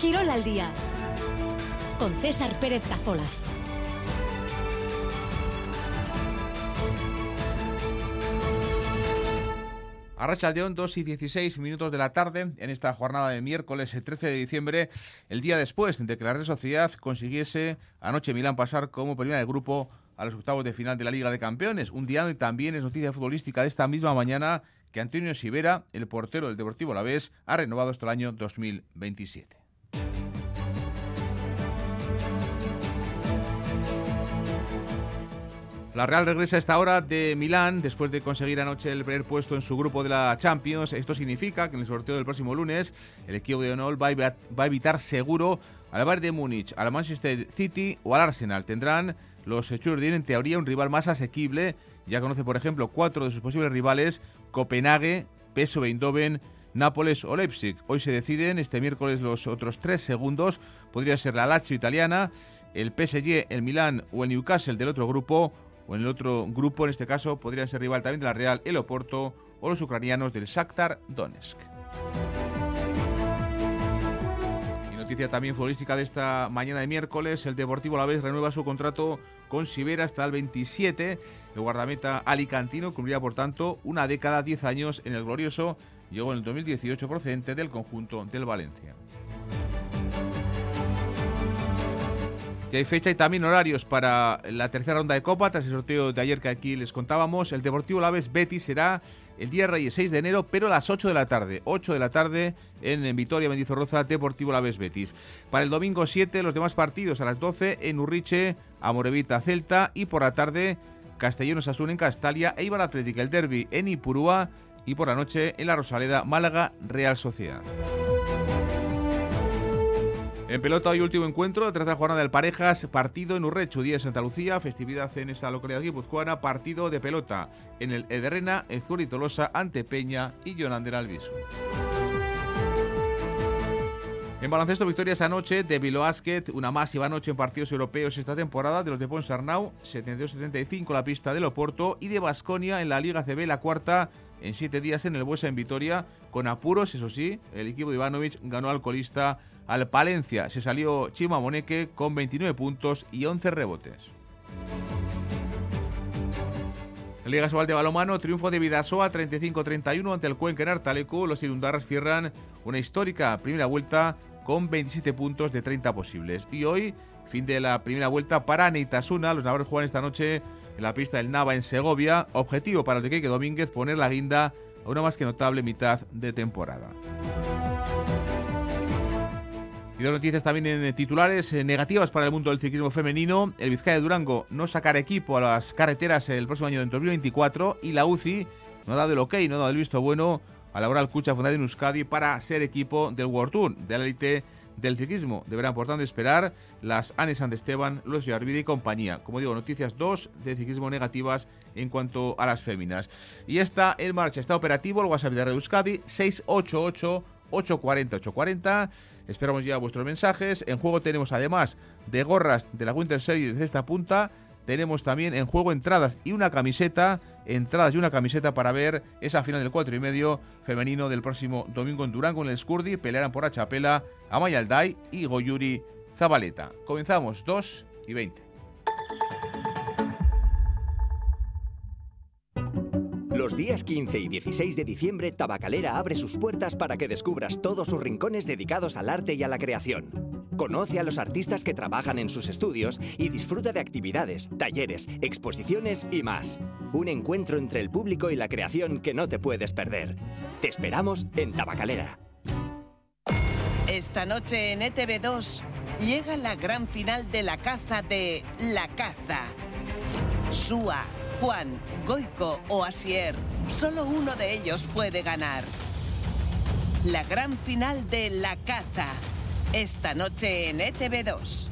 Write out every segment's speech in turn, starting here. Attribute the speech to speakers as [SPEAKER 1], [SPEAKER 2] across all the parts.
[SPEAKER 1] Quirol al día con César Pérez Cazolaz.
[SPEAKER 2] Arracha León, 2 y 16 minutos de la tarde, en esta jornada de miércoles el 13 de diciembre, el día después de que la Real Sociedad consiguiese anoche Milán pasar como primera de grupo a los octavos de final de la Liga de Campeones. Un día donde también es noticia futbolística de esta misma mañana que Antonio Sivera, el portero del Deportivo Alavés, ha renovado hasta el año 2027. La Real regresa a esta hora de Milán después de conseguir anoche el primer puesto en su grupo de la Champions. Esto significa que en el sorteo del próximo lunes el equipo de Onol va a evitar seguro al Bayern de Múnich, al Manchester City o al Arsenal. Tendrán los Hechos en teoría un rival más asequible. Ya conoce, por ejemplo, cuatro de sus posibles rivales: Copenhague, PSV Eindhoven, Nápoles o Leipzig. Hoy se deciden, este miércoles, los otros tres segundos. Podría ser la Lazio italiana, el PSG, el Milán o el Newcastle del otro grupo o en el otro grupo, en este caso, podrían ser rival también de la Real, el Oporto o los ucranianos del Shakhtar Donetsk. Y noticia también futbolística de esta mañana de miércoles, el Deportivo a la vez renueva su contrato con Sibera hasta el 27. El guardameta alicantino cumplirá, por tanto, una década, 10 años en el glorioso. Llegó en el 2018 procedente del conjunto del Valencia. Ya hay fecha y también horarios para la tercera ronda de Copa, tras el sorteo de ayer que aquí les contábamos. El Deportivo Laves Betis será el día Reyes 6 de enero, pero a las 8 de la tarde. 8 de la tarde en, Vitoria, Mendizorroza, Deportivo Laves Betis. Para el domingo 7, los demás partidos a las 12 en Urriche, Amorevita, Celta y por la tarde Castellón Osasuna en Castalia e Ibar Atlética, el Derby en Ipurúa y por la noche en la Rosaleda, Málaga, Real Sociedad. En pelota hoy último encuentro, la tercera jornada del Parejas, partido en Urrechu, día de Santa Lucía, festividad en esta localidad guipuzcoana, partido de pelota en el Ederrena, Ezcuri Tolosa, ante Peña y Jonander Alviso. En baloncesto, victorias anoche de Basket, una masiva noche en partidos europeos esta temporada de los de Ponsarnau, 72-75 la pista del Oporto y de Basconia en la Liga CB, la cuarta en siete días en el Buesa en Vitoria, con apuros, eso sí, el equipo de Ivanovic ganó al colista al Palencia se salió Chima Moneque con 29 puntos y 11 rebotes. Liga Sobal de Balomano, triunfo de Vidasoa 35-31 ante el Cuenca en Artaleco. Los Irundarras cierran una histórica primera vuelta con 27 puntos de 30 posibles. Y hoy, fin de la primera vuelta para Neitasuna. Los navarros juegan esta noche en la pista del Nava en Segovia. Objetivo para el de Domínguez poner la guinda a una más que notable mitad de temporada. Y dos noticias también en titulares eh, negativas para el mundo del ciclismo femenino. El Vizcaya de Durango no sacará equipo a las carreteras el próximo año de 2024 y la UCI no ha dado el ok, no ha dado el visto bueno a la Oral Cucha fundada en Euskadi para ser equipo del World Tour, de la élite del ciclismo. Deberán, por tanto, esperar las Anes San Esteban, Luis Arvide y compañía. Como digo, noticias dos de ciclismo negativas en cuanto a las féminas. Y está en marcha, está operativo el WhatsApp de Euskadi 688 840 840 Esperamos ya vuestros mensajes. En juego tenemos además de gorras de la Winter Series de esta punta. Tenemos también en juego entradas y una camiseta. Entradas y una camiseta para ver esa final del 4 y medio femenino del próximo domingo en Durango en el Scurdi. Pelearán por Achapela, Amaya Alday y Goyuri Zabaleta. Comenzamos 2 y 20.
[SPEAKER 3] Los días 15 y 16 de diciembre, Tabacalera abre sus puertas para que descubras todos sus rincones dedicados al arte y a la creación. Conoce a los artistas que trabajan en sus estudios y disfruta de actividades, talleres, exposiciones y más. Un encuentro entre el público y la creación que no te puedes perder. Te esperamos en Tabacalera.
[SPEAKER 4] Esta noche en ETV2 llega la gran final de la caza de La Caza. Sua Juan, Goico o Asier, solo uno de ellos puede ganar. La gran final de La Caza, esta noche en ETV2.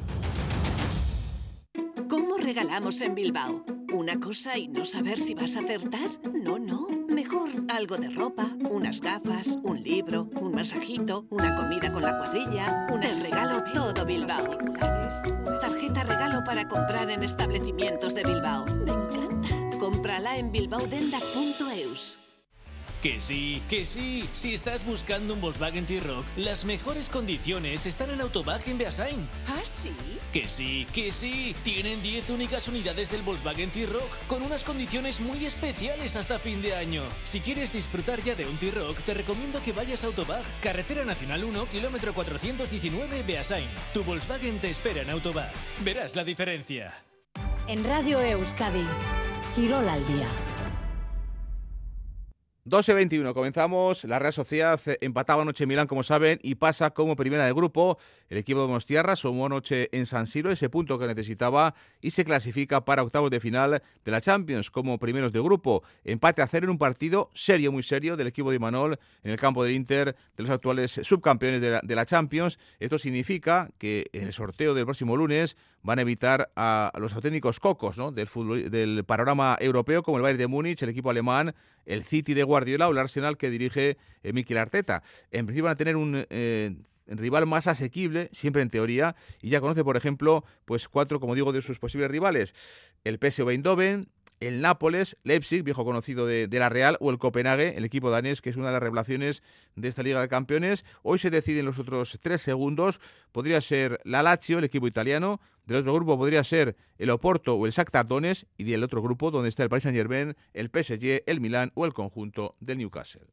[SPEAKER 5] ¿Cómo regalamos en Bilbao? ¿Una cosa y no saber si vas a acertar? No, no. Mejor algo de ropa, unas gafas, un libro, un masajito, una comida con la cuadrilla, un regalo todo Bilbao. Tarjeta regalo para comprar en establecimientos de Bilbao. Me encanta. Cómprala en bilbaodenda.eus.
[SPEAKER 6] Que sí, que sí. Si estás buscando un Volkswagen T-Rock, las mejores condiciones están en Autobag en Beasain.
[SPEAKER 7] ¿Ah, sí?
[SPEAKER 6] Que sí, que sí. Tienen 10 únicas unidades del Volkswagen T-Rock con unas condiciones muy especiales hasta fin de año. Si quieres disfrutar ya de un T-Rock, te recomiendo que vayas a Autobag, Carretera Nacional 1, kilómetro 419, Beasain. Tu Volkswagen te espera en Autobag. Verás la diferencia.
[SPEAKER 1] En Radio Euskadi, Quirol al día.
[SPEAKER 2] 12-21, comenzamos. La Real Sociedad empataba anoche en Milán, como saben, y pasa como primera de grupo. El equipo de Mostiarra sumó anoche en San Siro ese punto que necesitaba y se clasifica para octavos de final de la Champions como primeros de grupo. Empate a cero en un partido serio, muy serio, del equipo de Imanol en el campo del Inter, de los actuales subcampeones de la Champions. Esto significa que en el sorteo del próximo lunes van a evitar a, los auténticos cocos del, del panorama europeo, como el Bayern de Múnich, el equipo alemán, el City de Guardiola o el Arsenal que dirige eh, Mikel Arteta. En principio van a tener un eh, rival más asequible, siempre en teoría, y ya conoce, por ejemplo, pues cuatro, como digo, de sus posibles rivales. El PSV Eindhoven, el Nápoles, Leipzig, viejo conocido de, la Real, o el Copenhague, el equipo danés, que es una de las revelaciones de esta Liga de Campeones. Hoy se deciden los otros tres segundos. Podría ser la Lazio, el equipo italiano. Del otro grupo podría ser el Oporto o el Shakhtar Donetsk. Y del otro grupo, donde está el Paris Saint-Germain, el PSG, el Milán o el conjunto del Newcastle.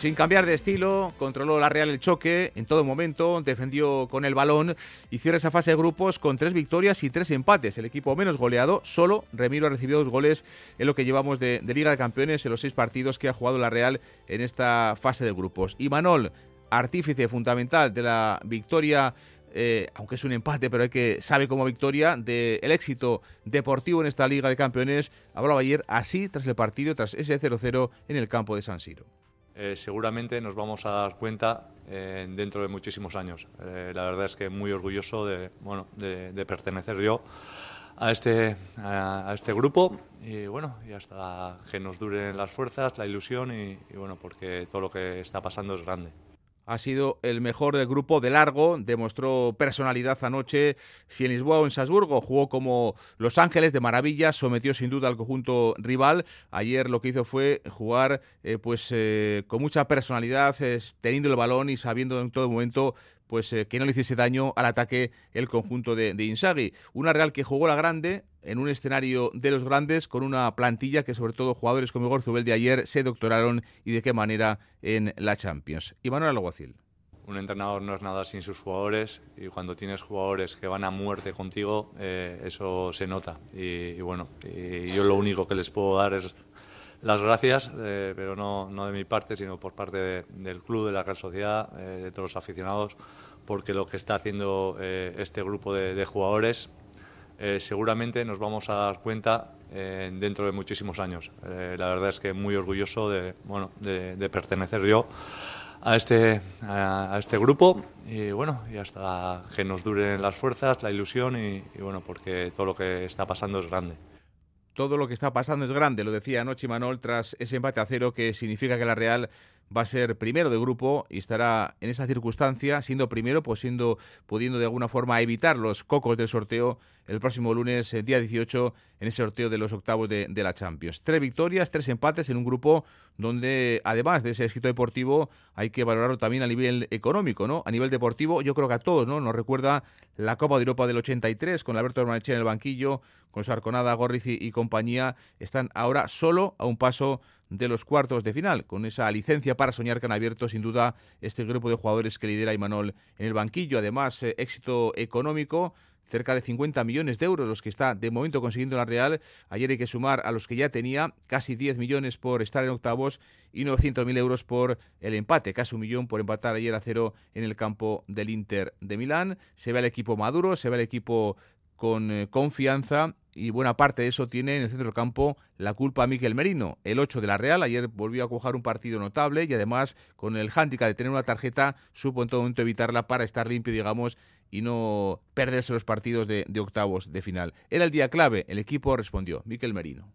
[SPEAKER 2] Sin cambiar de estilo, controló la Real el choque en todo momento, defendió con el balón y cierra esa fase de grupos con tres victorias y tres empates. El equipo menos goleado, solo Remiro ha recibido dos goles en lo que llevamos de, Liga de Campeones en los seis partidos que ha jugado la Real en esta fase de grupos. Y Manol, artífice fundamental de la victoria eh, aunque es un empate, pero hay que sabe como victoria del éxito deportivo en esta Liga de Campeones. Hablaba ayer así tras el partido, tras ese 0-0 en el campo de San Siro.
[SPEAKER 8] Eh, seguramente nos vamos a dar cuenta eh, dentro de muchísimos años. Eh, la verdad es que muy orgulloso de, bueno, de, pertenecer yo a este, a, este grupo y bueno, y hasta que nos duren las fuerzas, la ilusión y bueno, porque todo lo que está pasando es grande
[SPEAKER 2] ha sido el mejor del grupo de largo, demostró personalidad anoche. Si en Lisboa o en Salzburgo jugó como Los Ángeles de maravilla, sometió sin duda al conjunto rival. Ayer lo que hizo fue jugar eh, pues eh, con mucha personalidad, teniendo el balón y sabiendo en todo momento pues eh, que no le hiciese daño al ataque el conjunto de, de Inzaghi. Una Real que jugó la grande, en un escenario de los grandes con una plantilla que sobre todo jugadores como Igor Zubel de ayer se doctoraron y de qué manera en la Champions. Y Manuel Alguacil.
[SPEAKER 8] Un entrenador no es nada sin sus jugadores y cuando tienes jugadores que van a muerte contigo, eh, eso se nota. Y, bueno, yo lo único que les puedo dar es las gracias, eh, pero no, no, de mi parte, sino por parte del club, de la Real Sociedad, eh, de todos los aficionados, porque lo que está haciendo este grupo de, de jugadores eh, seguramente nos vamos a dar cuenta eh, dentro de muchísimos años. Eh, la verdad es que muy orgulloso de, bueno, de, pertenecer yo a este, a, este grupo y bueno, y hasta que nos duren las fuerzas, la ilusión y, bueno, porque todo lo que está pasando es grande
[SPEAKER 2] todo lo que está pasando es grande, lo decía anoche Manol tras ese empate a cero que significa que la Real va a ser primero de grupo y estará en esa circunstancia, siendo primero, pues siendo, pudiendo de alguna forma evitar los cocos del sorteo el próximo lunes, eh, día 18, en ese sorteo de los octavos de, la Champions. Tres victorias, tres empates en un grupo donde, además de ese éxito deportivo, hay que valorarlo también a nivel económico, ¿no? A nivel deportivo, yo creo que a todos, ¿no? Nos recuerda la Copa de Europa del 83, con Alberto Hermanche en el banquillo, con su Arconada, Gorriz y compañía, están ahora solo a un paso de los cuartos de final. Con esa licencia para soñar que han abierto sin duda este grupo de jugadores que lidera Imanol en el banquillo. Además, eh, éxito económico cerca de 50 millones de euros los que está de momento consiguiendo la Real. Ayer hay que sumar a los que ya tenía casi 10 millones por estar en octavos y 900.000 euros por el empate, casi un millón por empatar ayer a cero en el campo del Inter de Milán. Se ve al equipo maduro, se ve al equipo con eh, confianza y buena parte de eso tiene en el centro del campo la culpa a Miquel Merino, el 8 de la Real. Ayer volvió a coger un partido notable y además con el handicap de tener una tarjeta supo en todo momento evitarla para estar limpio, digamos, y no perderse los partidos de, de octavos de final. Era el día clave, el equipo respondió, Miquel Merino.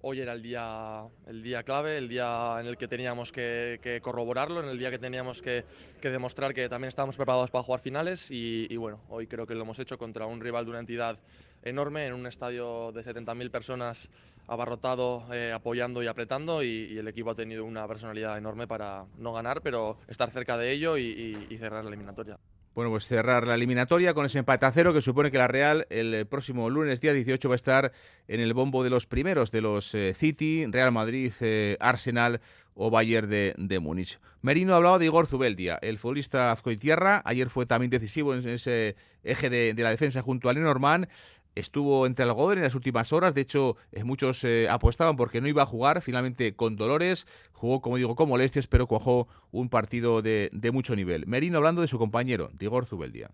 [SPEAKER 7] hoy era el día, el día clave, el día en el que teníamos que, corroborarlo, en el día que teníamos que, demostrar que también estábamos preparados para jugar finales y, bueno, hoy creo que lo hemos hecho contra un rival de una entidad enorme en un estadio de 70.000 personas abarrotado, eh, apoyando y apretando y, el equipo ha tenido una personalidad enorme para no ganar, pero estar cerca de ello y cerrar la eliminatoria.
[SPEAKER 2] Bueno, pues cerrar la eliminatoria con ese empate a cero que supone que la Real el próximo lunes, día 18, va a estar en el bombo de los primeros, de los eh, City, Real Madrid, eh, Arsenal o Bayern de, de Múnich. Merino ha hablado de Igor Zubeldia, el futbolista azcoitierra. Ayer fue también decisivo en ese eje de, de la defensa junto a Lenormand estuvo entre algodón en las últimas horas. De hecho, eh, muchos eh, apostaban porque no iba a jugar. Finalmente, con dolores, jugó, como digo, con molestias, pero cuajó un partido de, de mucho nivel. Merino hablando de su compañero, Digor Zubeldia.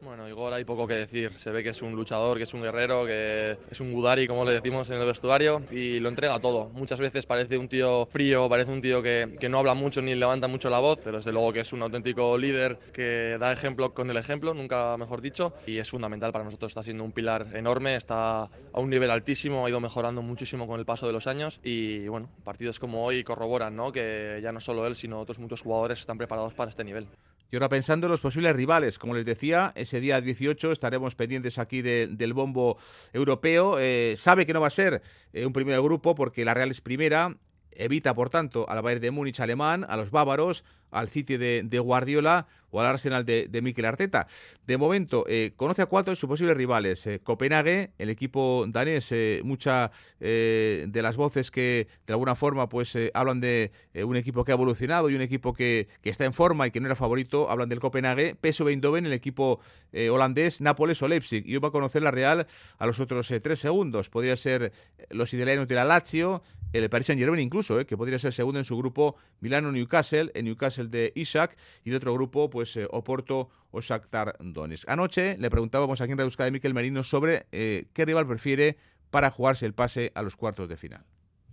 [SPEAKER 7] Bueno, Igor hay poco que decir. Se ve que es un luchador, que es un guerrero, que es un Gudari, como le decimos en el vestuario, y lo entrega todo. Muchas veces parece un tío frío, parece un tío que, no habla mucho ni levanta mucho la voz, pero desde luego que es un auténtico líder que da ejemplo con el ejemplo, nunca mejor dicho, y es fundamental para nosotros. Está siendo un pilar enorme, está a un nivel altísimo, ha ido mejorando muchísimo con el paso de los años, y bueno, partidos como hoy corroboran ¿no? que ya no solo él, sino otros muchos jugadores están preparados para este nivel.
[SPEAKER 2] Y ahora pensando en los posibles rivales, como les decía, ese día 18 estaremos pendientes aquí del bombo europeo. Eh, sabe que no va a ser eh, un primer grupo porque la Real es primera, evita por tanto al Bayern de Múnich alemán, a los bávaros, al City de, Guardiola o al Arsenal de, de Arteta. De momento, eh, conoce a cuatro de sus posibles rivales. Eh, Copenhague, el equipo danés, eh, muchas de las voces que de alguna forma pues hablan de un equipo que ha evolucionado y un equipo que, que, está en forma y que no era favorito, hablan del Copenhague. PSV Eindhoven, el equipo holandés, Nápoles o Leipzig. Y va a conocer la Real a los otros tres segundos. Podría ser los italianos de la Lazio, el Paris Saint Germain incluso, que podría ser segundo en su grupo Milano-Newcastle, en Newcastle el de Isaac, y el otro grupo, pues eh, Oporto o Shakhtar Donetsk. Anoche le preguntábamos aquí en Redusca de Miquel Merino sobre eh, qué rival prefiere para jugarse el pase a los cuartos de final.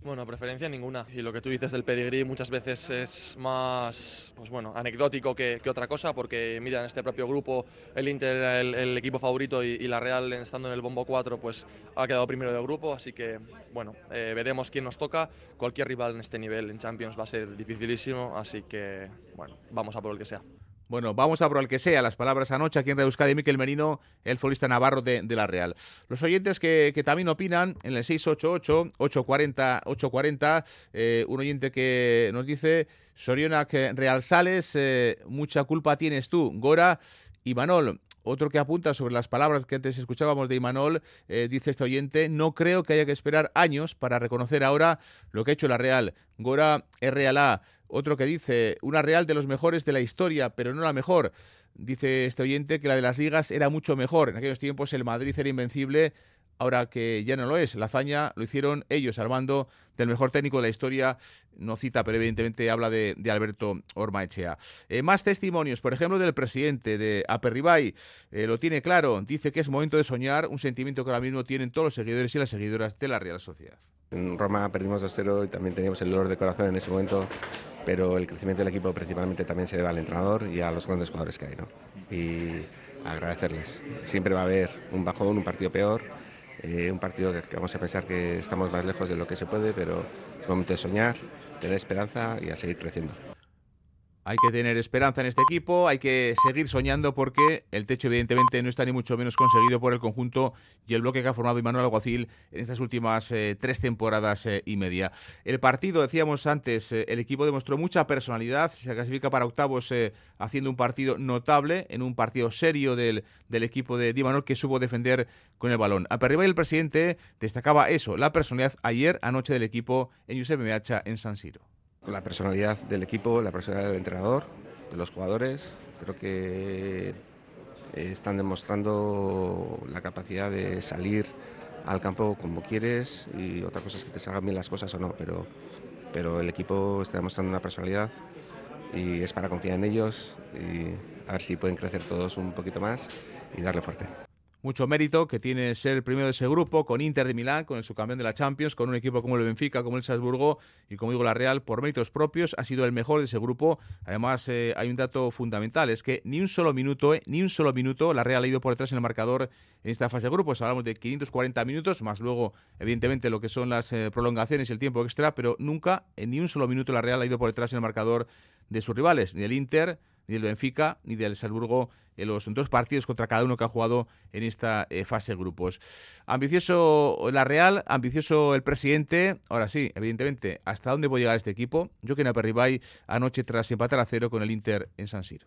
[SPEAKER 7] Bueno, preferencia ninguna. Y lo que tú dices del pedigrí muchas veces es más, pues bueno, anecdótico que, otra cosa, porque mira, en este propio grupo el Inter era el, equipo favorito y, la Real, estando en el bombo 4, pues ha quedado primero de grupo. Así que, bueno, eh, veremos quién nos toca. Cualquier rival en este nivel en Champions va a ser dificilísimo, así que, bueno, vamos a por el que sea.
[SPEAKER 2] Bueno, vamos a por el que sea. Las palabras anoche aquí en Radio Euskadi, Miquel Merino, el futbolista navarro de, la Real. Los oyentes que, también opinan en el 688-840-840, eh, un oyente que nos dice, Sorionak Real Sales, eh, mucha culpa tienes tú, Gora y Manol. Otro que apunta sobre las palabras que antes escuchábamos de Imanol, eh, dice este oyente, no creo que haya que esperar años para reconocer ahora lo que ha hecho la Real. Gora RLA otro que dice, una Real de los mejores de la historia, pero no la mejor. Dice este oyente que la de las ligas era mucho mejor. En aquellos tiempos el Madrid era invencible, ahora que ya no lo es. La hazaña lo hicieron ellos al mando del mejor técnico de la historia. No cita, pero evidentemente habla de, Alberto Ormaechea. Eh, más testimonios, por ejemplo, del presidente de Aperribay. Eh, lo tiene claro. Dice que es momento de soñar, un sentimiento que ahora mismo tienen todos los seguidores y las seguidoras de la Real Sociedad.
[SPEAKER 9] En Roma perdimos 2-0 y también teníamos el dolor de corazón en ese momento pero el crecimiento del equipo principalmente también se debe al entrenador y a los grandes jugadores que hay. ¿no? Y agradecerles. Siempre va a haber un bajón, un partido peor, eh, un partido que, vamos a pensar que estamos más lejos de lo que se puede, pero es momento de soñar, tener esperanza y a seguir creciendo.
[SPEAKER 2] Hay que tener esperanza en este equipo, hay que seguir soñando porque el techo evidentemente no está ni mucho menos conseguido por el conjunto y el bloque que ha formado Imanuel Alguacil en estas últimas eh, tres temporadas eh, y media. El partido, decíamos antes, eh, el equipo demostró mucha personalidad, se clasifica para octavos haciendo un partido notable, en un partido serio del, del equipo de Imanol que supo defender con el balón. A y el presidente destacaba eso, la personalidad ayer, anoche del equipo en Josep Meacha en San Siro
[SPEAKER 9] la personalidad del equipo, la personalidad del entrenador, de los jugadores. Creo que eh, están demostrando la capacidad de salir al campo como quieres y otra cosa es que te salgan bien las cosas o no, pero, pero el equipo está demostrando una personalidad y es para confiar en ellos y a ver si pueden crecer todos un poquito más y darle fuerte.
[SPEAKER 2] Mucho mérito que tiene ser primero de ese grupo, con Inter de Milán, con el subcampeón de la Champions, con un equipo como el Benfica, como el Salzburgo y como digo la Real, por méritos propios, ha sido el mejor de ese grupo. Además, eh, hay un dato fundamental, es que ni un solo minuto, eh, ni un solo minuto, la Real ha ido por detrás en el marcador en esta fase de grupos. Hablamos de 540 minutos, más luego, evidentemente, lo que son las eh, prolongaciones y el tiempo extra, pero nunca, en ni un solo minuto, la Real ha ido por detrás en el marcador de sus rivales, ni el Inter, ni del Benfica, ni del Salzburgo en los dos partidos contra cada uno que ha jugado en esta eh, fase de grupos. Ambicioso la Real, ambicioso el presidente. Ahora sí, evidentemente, ¿hasta dónde puede llegar este equipo? Yo que en Aperribay anoche tras empatar a cero con el Inter en San Siro.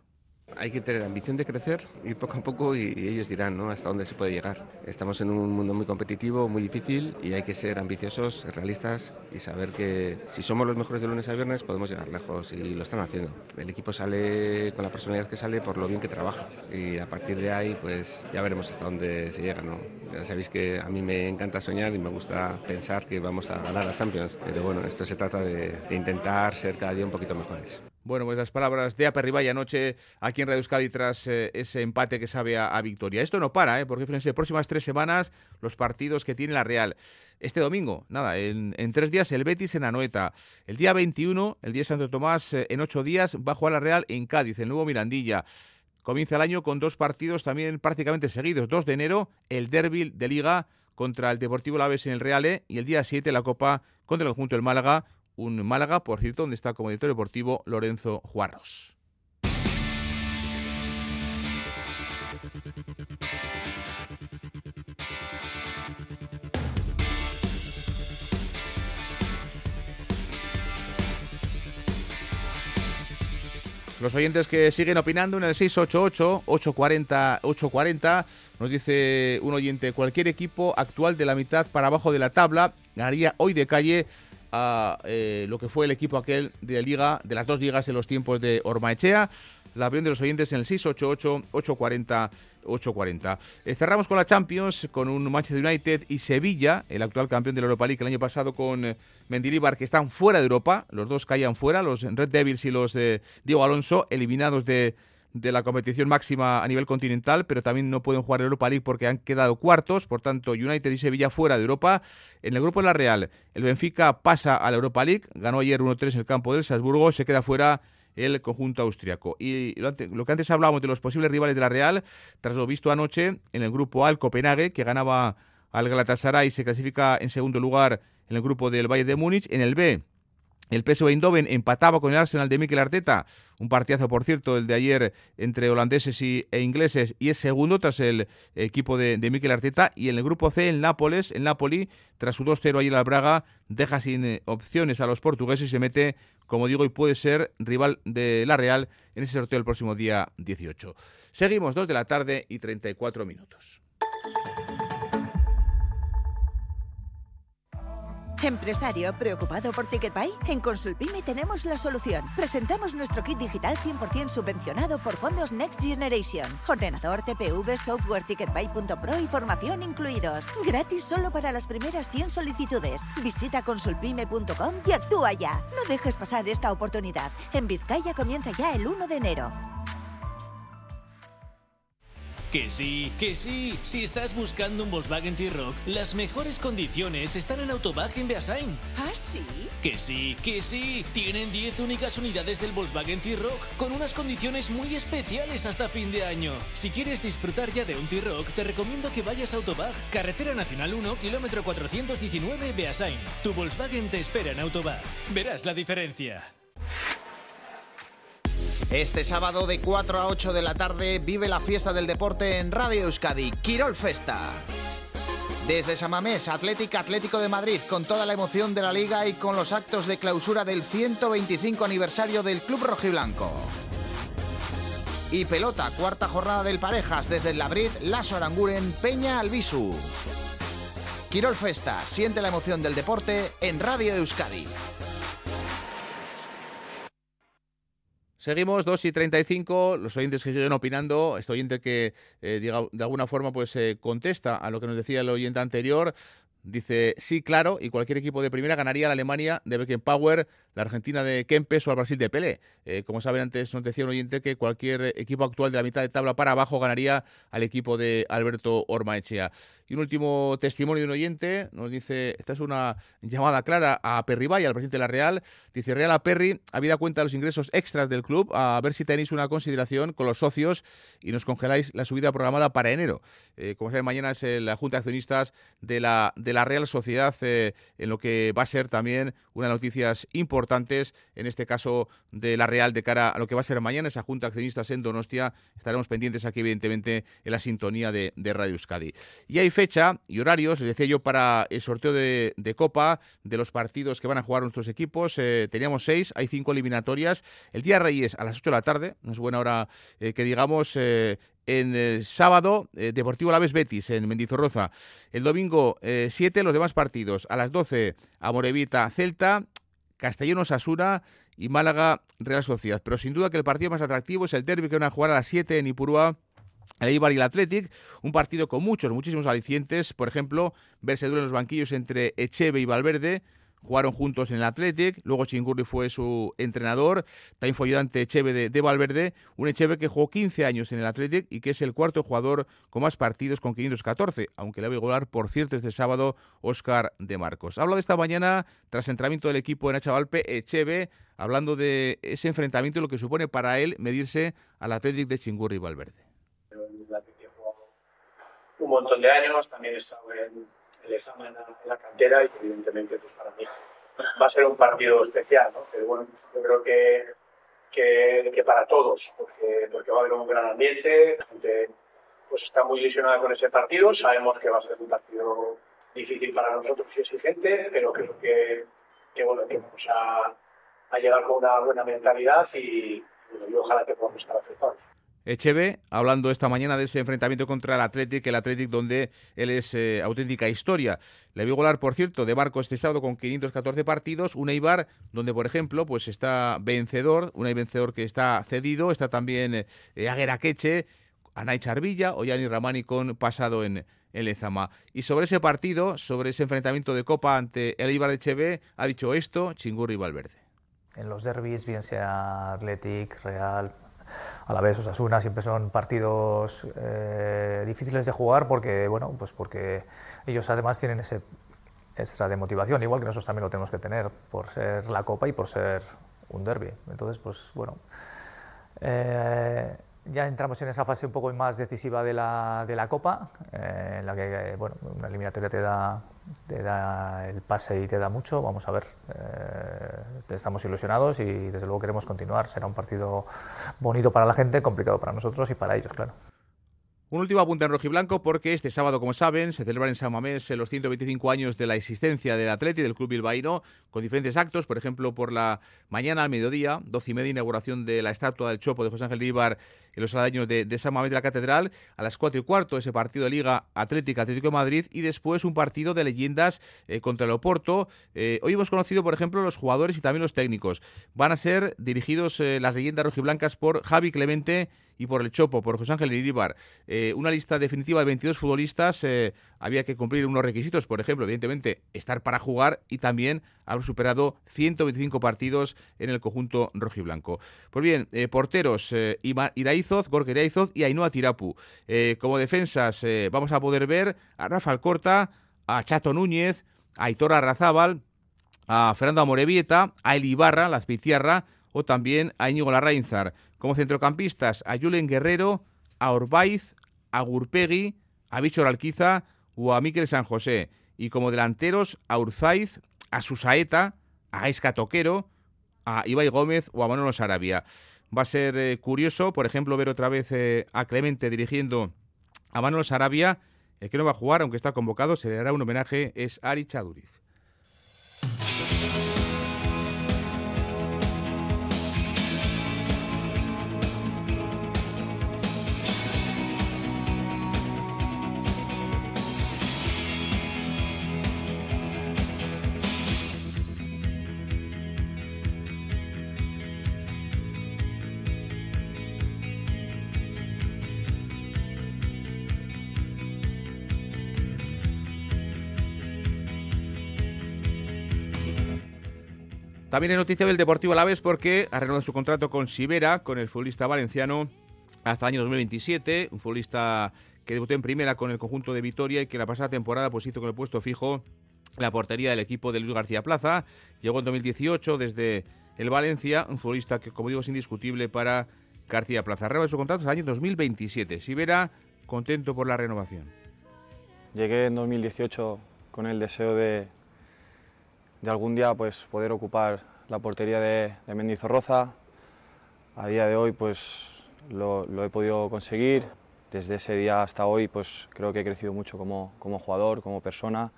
[SPEAKER 9] Hay que tener ambición de crecer, ir poco a poco y, ellos dirán hasta dónde se puede llegar. Estamos en un mundo muy competitivo, muy difícil y hay que ser ambiciosos, realistas y saber que si somos los mejores de lunes a viernes podemos llegar lejos y lo están haciendo. El equipo sale con la personalidad que sale por lo bien que trabaja y a partir de ahí pues ya veremos hasta dónde se llega. ¿no? Ya sabéis que a mí me encanta soñar y me gusta pensar que vamos a ganar a Champions, pero bueno, esto se trata de, de intentar ser cada día un poquito mejores.
[SPEAKER 2] Bueno, pues las palabras de Aperribay anoche aquí en Radio Euskadi tras eh, ese empate que sabe a, victoria. Esto no para, ¿eh? porque fíjense, próximas tres semanas los partidos que tiene la Real. Este domingo, nada, en, tres días el Betis en Anoeta. El día 21, el día Santo Tomás, eh, en ocho días va a jugar la Real en Cádiz, el nuevo Mirandilla. Comienza el año con dos partidos también prácticamente seguidos. 2 de enero, el derby de Liga contra el Deportivo Laves en el Reale y el día 7 la Copa contra el conjunto del Málaga un Málaga, por cierto, donde está como director deportivo Lorenzo Juarros. Los oyentes que siguen opinando en el 688-840-840 nos dice un oyente, cualquier equipo actual de la mitad para abajo de la tabla ganaría hoy de calle a eh, lo que fue el equipo aquel de liga, de las dos ligas en los tiempos de Ormaechea. La opinión de los oyentes en el 688-840-840. Eh, cerramos con la Champions, con un Manchester United y Sevilla, el actual campeón de la Europa League el año pasado con eh, Mendilibar, que están fuera de Europa. Los dos caían fuera, los Red Devils y los de Diego Alonso, eliminados de de la competición máxima a nivel continental, pero también no pueden jugar Europa League porque han quedado cuartos, por tanto United y Sevilla fuera de Europa. En el grupo de la Real, el Benfica pasa a la Europa League, ganó ayer 1-3 en el campo del Salzburgo, se queda fuera el conjunto austriaco. Y lo, que antes hablábamos de los posibles rivales de la Real, tras lo visto anoche en el grupo A, Copenhague, que ganaba al Galatasaray se clasifica en segundo lugar en el grupo del Bayern de Múnich, en el B el PSV Eindhoven empataba con el Arsenal de Mikel Arteta, un partidazo, por cierto, el de ayer entre holandeses y, e ingleses, y es segundo tras el equipo de, de Mikel Arteta. Y en el grupo C, el Nápoles, el Napoli, tras su 2-0 ayer al Braga, deja sin eh, opciones a los portugueses y se mete, como digo, y puede ser rival de la Real en ese sorteo el próximo día 18. Seguimos, 2 de la tarde y 34 minutos.
[SPEAKER 10] ¿Empresario preocupado por TicketBuy? En Consulpime tenemos la solución. Presentamos nuestro kit digital 100% subvencionado por fondos Next Generation. Ordenador, TPV, software Ticketbuy.pro y formación incluidos. Gratis solo para las primeras 100 solicitudes. Visita consulpime.com y actúa ya. No dejes pasar esta oportunidad. En Vizcaya comienza ya el 1 de enero.
[SPEAKER 6] Que sí, que sí. Si estás buscando un Volkswagen T-Rock, las mejores condiciones están en Autobag en Beasain.
[SPEAKER 10] ¿Ah, sí?
[SPEAKER 6] Que sí, que sí. Tienen 10 únicas unidades del Volkswagen T-Rock con unas condiciones muy especiales hasta fin de año. Si quieres disfrutar ya de un T-Rock, te recomiendo que vayas a Autobag, Carretera Nacional 1, kilómetro 419, Beasain. Tu Volkswagen te espera en Autobag. Verás la diferencia.
[SPEAKER 11] Este sábado de 4 a 8 de la tarde vive la fiesta del deporte en Radio Euskadi, Quirol Festa. Desde Samamés, Atlética Atlético de Madrid, con toda la emoción de la liga y con los actos de clausura del 125 aniversario del Club Rojiblanco. Y pelota, cuarta jornada del Parejas desde el Labrit, Lasso Aranguren, Peña Albisu. Quirol Festa, siente la emoción del deporte en Radio Euskadi.
[SPEAKER 2] Seguimos, 2 y 35, los oyentes que siguen opinando, este oyente que eh, diga, de alguna forma pues eh, contesta a lo que nos decía el oyente anterior, dice sí, claro, y cualquier equipo de primera ganaría la Alemania de Beckenpower, la Argentina de Kempes o al Brasil de Pelé. Eh, como saben, antes nos decía un oyente que cualquier equipo actual de la mitad de tabla para abajo ganaría al equipo de Alberto Ormaechea. Y un último testimonio de un oyente nos dice, esta es una llamada clara a Perry Valle, al presidente de la Real, dice, Real a Perry, habida cuenta de los ingresos extras del club, a ver si tenéis una consideración con los socios y nos congeláis la subida programada para enero. Eh, como saben, mañana es la Junta de Accionistas de la, de la Real Sociedad, eh, en lo que va a ser también una noticias importantes, en este caso de la Real, de cara a lo que va a ser mañana esa Junta de Accionistas en Donostia. Estaremos pendientes aquí, evidentemente, en la sintonía de, Radio Euskadi. Y hay fecha y horarios, decía yo, para el sorteo de, Copa, de los partidos que van a jugar nuestros equipos. Eh, teníamos seis, hay cinco eliminatorias. El día Reyes a las 8 de la tarde, no es buena hora que digamos, en el sábado, eh, Deportivo Laves Betis en Mendizorroza. El domingo, 7, eh, los demás partidos. A las 12, Amorevita Celta, Castellón Osasuna y Málaga Real Sociedad. Pero sin duda que el partido más atractivo es el derby que van a jugar a las 7 en Ipurúa. El Eibar y el Athletic, un partido con muchos, muchísimos alicientes. Por ejemplo, verse duro en los banquillos entre Echeve y Valverde jugaron juntos en el Athletic, luego Chingurri fue su entrenador, también fue ayudante Echeve de, Valverde, un Echeve que jugó 15 años en el Athletic y que es el cuarto jugador con más partidos con 514, aunque le va a igualar por cierto este sábado Óscar de Marcos. Hablo de esta mañana tras entrenamiento del equipo en Achavalpe, Echeve, hablando de ese enfrentamiento y lo que supone para él medirse al Athletic de Chingurri y Valverde.
[SPEAKER 12] Un montón de años, también he estado examen en la cantera y evidentemente pues para mí va a ser un partido especial, ¿no? Pero bueno, yo creo que, que, para todos, porque, porque va a haber un gran ambiente, la gente pues está muy ilusionada con ese partido, sabemos que va a ser un partido difícil para nosotros y exigente, pero creo que, que bueno, que vamos a, a llegar con una buena mentalidad y, y ojalá que podamos estar acertados.
[SPEAKER 2] Echeve, hablando esta mañana de ese enfrentamiento contra el Athletic, el Athletic donde él es eh, auténtica historia. Le vio golar, por cierto, de Marco este sábado con 514 partidos, un Eibar donde, por ejemplo, pues está vencedor, un vencedor que está cedido, está también eh, Aguera Queche, Anay Charvilla o Yani Ramani con pasado en, el Lezama. Y sobre ese partido, sobre ese enfrentamiento de Copa ante el Eibar de Echeve, ha dicho esto Chingurri Valverde.
[SPEAKER 13] En los derbis, bien sea Athletic, Real, a la vez Osasuna siempre son partidos eh, difíciles de jugar porque, bueno, pues porque ellos además tienen ese extra de motivación, igual que nosotros también lo tenemos que tener por ser la Copa y por ser un derby. Entonces, pues bueno, eh, ya entramos en esa fase un poco más decisiva de la, de la Copa, eh, en la que bueno, una eliminatoria te da, te da el pase y te da mucho. Vamos a ver, eh, estamos ilusionados y desde luego queremos continuar. Será un partido bonito para la gente, complicado para nosotros y para ellos, claro.
[SPEAKER 2] Un último apunte en rojiblanco porque este sábado, como saben, se celebran en San Mamés los 125 años de la existencia del Atleti del Club Bilbaíno, con diferentes actos, por ejemplo, por la mañana al mediodía, 12 y media, inauguración de la estatua del Chopo de José Ángel Ibar en los años de, San Mamés de la Catedral, a las 4 y cuarto ese partido de Liga Atlética Atlético de Madrid y después un partido de leyendas eh, contra el Oporto. Eh, hoy hemos conocido, por ejemplo, los jugadores y también los técnicos. Van a ser dirigidos eh, las leyendas rojiblancas por Javi Clemente y por el Chopo, por José Ángel Iríbar. Eh, una lista definitiva de 22 futbolistas, eh, había que cumplir unos requisitos, por ejemplo, evidentemente, estar para jugar y también haber superado 125 partidos en el conjunto rojiblanco. Pues bien, eh, porteros, Iraizoz, Gorka y Ainhoa Tirapu. como defensas, vamos a poder ver a Rafael Corta, a Chato Núñez, a Aitor Arrazábal, a Fernando Amorebieta, a Elibarra, la Azpiciarra, o también a Íñigo Larrainzar. Como centrocampistas, a Julen Guerrero, a Orbaiz, a Gurpegui, a Bichor Alquiza o a Miquel San José. Y como delanteros, a Urzaiz, a Susaeta, a Esca Toquero, a Ibai Gómez o a Manolo Sarabia. Va a ser eh, curioso, por ejemplo, ver otra vez eh, a Clemente dirigiendo a Manolo Sarabia. El que no va a jugar, aunque está convocado, se le hará un homenaje, es Ari Chaduriz. También es noticia del Deportivo Alavés porque ha renovado su contrato con Sibera, con el futbolista valenciano, hasta el año 2027. Un futbolista que debutó en primera con el conjunto de Vitoria y que la pasada temporada pues, hizo con el puesto fijo la portería del equipo de Luis García Plaza. Llegó en 2018 desde el Valencia, un futbolista que, como digo, es indiscutible para García Plaza. Renueva su contrato hasta el año 2027. Sibera, contento por la renovación.
[SPEAKER 14] Llegué en 2018 con el deseo de, de algún día pues, poder ocupar la portería de, de Mendizorroza. A día de hoy pues, lo, he podido conseguir. Desde ese día hasta hoy pues, creo que he crecido mucho como, como jugador, como persona.